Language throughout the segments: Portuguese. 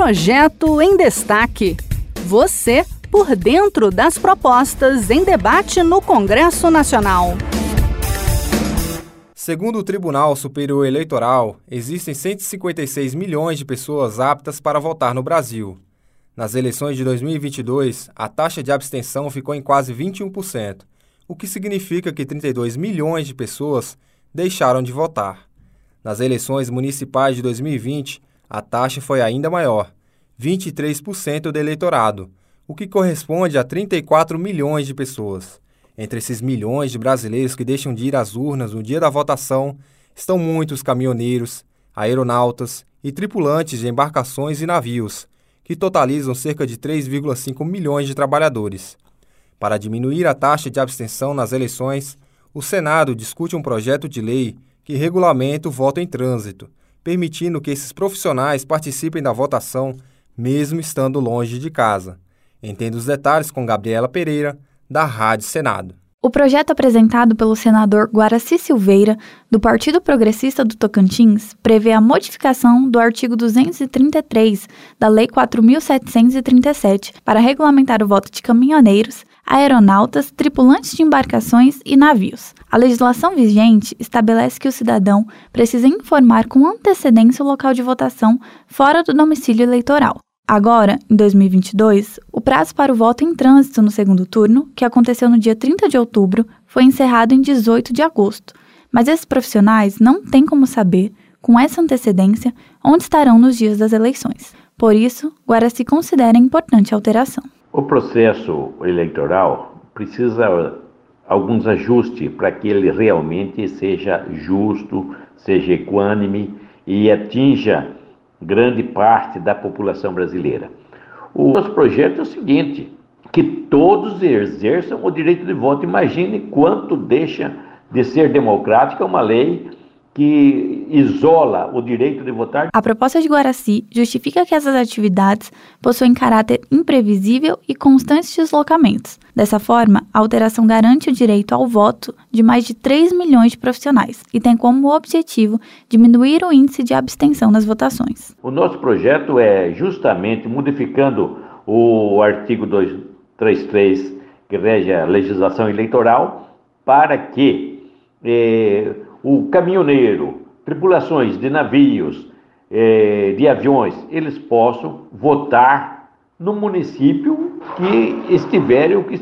Projeto em Destaque. Você por dentro das propostas em debate no Congresso Nacional. Segundo o Tribunal Superior Eleitoral, existem 156 milhões de pessoas aptas para votar no Brasil. Nas eleições de 2022, a taxa de abstenção ficou em quase 21%, o que significa que 32 milhões de pessoas deixaram de votar. Nas eleições municipais de 2020, a taxa foi ainda maior, 23% do eleitorado, o que corresponde a 34 milhões de pessoas. Entre esses milhões de brasileiros que deixam de ir às urnas no dia da votação, estão muitos caminhoneiros, aeronautas e tripulantes de embarcações e navios, que totalizam cerca de 3,5 milhões de trabalhadores. Para diminuir a taxa de abstenção nas eleições, o Senado discute um projeto de lei que regulamenta o voto em trânsito, permitindo que esses profissionais participem da votação mesmo estando longe de casa. Entenda os detalhes com Gabriela Pereira, da Rádio Senado. O projeto apresentado pelo senador Guaraci Silveira, do Partido Progressista do Tocantins, prevê a modificação do artigo 233 da Lei 4.737 para regulamentar o voto de caminhoneiros, aeronautas, tripulantes de embarcações e navios. A legislação vigente estabelece que o cidadão precisa informar com antecedência o local de votação fora do domicílio eleitoral. Agora, em 2022, o prazo para o voto em trânsito no segundo turno, que aconteceu no dia 30 de outubro, foi encerrado em 18 de agosto. Mas esses profissionais não têm como saber, com essa antecedência, onde estarão nos dias das eleições. Por isso, Guaraci considera importante alteração. O processo eleitoral precisa alguns ajustes para que ele realmente seja justo, seja equânime e atinja grande parte da população brasileira. O nosso projeto é o seguinte: que todos exerçam o direito de voto. Imagine quanto deixa de ser democrática uma lei que isola o direito de votar. A proposta de Guaraci justifica que essas atividades possuem caráter imprevisível e constantes deslocamentos. Dessa forma, a alteração garante o direito ao voto de mais de 3 milhões de profissionais e tem como objetivo diminuir o índice de abstenção nas votações. O nosso projeto é justamente modificando o artigo 233 que rege a legislação eleitoral para que eh, o caminhoneiro, tripulações de navios, eh, de aviões, eles possam votar no município que estiverem ou que,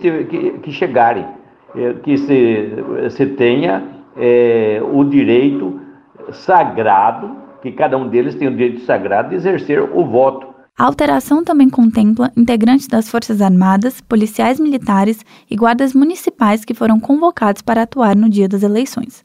que, chegarem, eh, que se, se tenha eh, o direito sagrado, que cada um deles tem o direito sagrado de exercer o voto. A alteração também contempla integrantes das Forças Armadas, policiais militares e guardas municipais que foram convocados para atuar no dia das eleições.